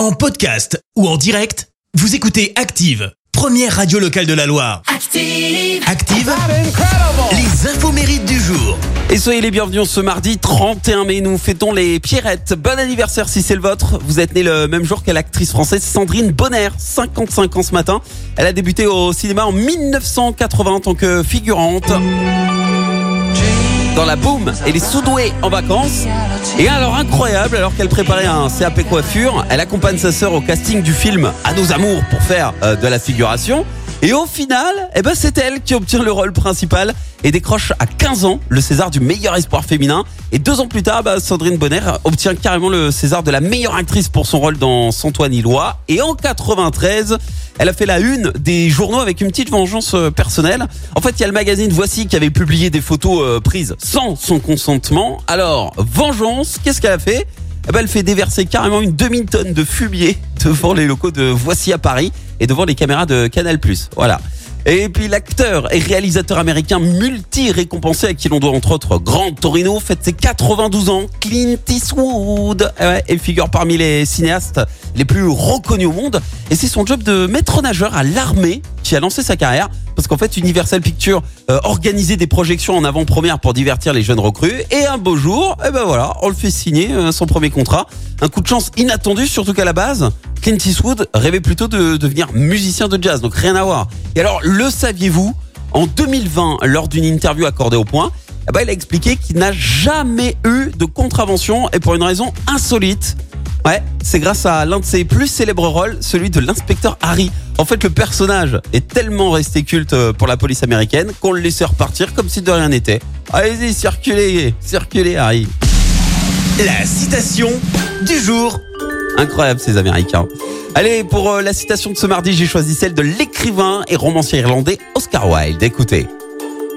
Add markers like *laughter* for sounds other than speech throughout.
En podcast ou en direct, vous écoutez Active, première radio locale de la Loire. Active. Active, les infos mérites du jour. Et soyez les bienvenus ce mardi 31 mai. Nous fêtons les Pierrettes. Bon anniversaire si c'est le vôtre. Vous êtes né le même jour que l'actrice française Sandrine Bonner, 55 ans ce matin. Elle a débuté au cinéma en 1980 en tant que figurante. Dans la boum et les soudoués en vacances. Et alors incroyable, alors qu'elle préparait un CAP coiffure, elle accompagne sa sœur au casting du film À nos amours pour faire euh, de la figuration. Et au final, eh ben c'est elle qui obtient le rôle principal et décroche à 15 ans le César du meilleur espoir féminin. Et deux ans plus tard, bah, Sandrine Bonner obtient carrément le César de la meilleure actrice pour son rôle dans Santoine Illois. Et en 93, elle a fait la une des journaux avec une petite vengeance euh, personnelle. En fait, il y a le magazine Voici qui avait publié des photos euh, prises sans son consentement. Alors, vengeance, qu'est-ce qu'elle a fait? Eh ben, elle fait déverser carrément une demi-tonne de fumier *laughs* devant les locaux de Voici à Paris et devant les caméras de Canal+. Voilà. Et puis l'acteur et réalisateur américain multi-récompensé à qui l'on doit entre autres Grand Torino fête ses 92 ans, Clint Eastwood, et figure parmi les cinéastes les plus reconnus au monde. Et c'est son job de maître nageur à l'armée qui a lancé sa carrière parce qu'en fait Universal Pictures euh, organisait des projections en avant-première pour divertir les jeunes recrues et un beau jour, eh ben voilà, on le fait signer euh, son premier contrat. Un coup de chance inattendu surtout qu'à la base, Clint Eastwood rêvait plutôt de devenir musicien de jazz, donc rien à voir. Et alors, le saviez-vous? En 2020, lors d'une interview accordée au point, eh ben, il a expliqué qu'il n'a jamais eu de contravention et pour une raison insolite. Ouais, c'est grâce à l'un de ses plus célèbres rôles, celui de l'inspecteur Harry. En fait, le personnage est tellement resté culte euh, pour la police américaine qu'on le laissait repartir comme si de rien n'était. Allez-y, circulez, circulez Harry. La citation du jour. Incroyable ces Américains. Allez, pour euh, la citation de ce mardi, j'ai choisi celle de l'écrivain et romancier irlandais Oscar Wilde. Écoutez,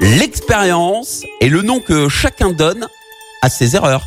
l'expérience est le nom que chacun donne à ses erreurs.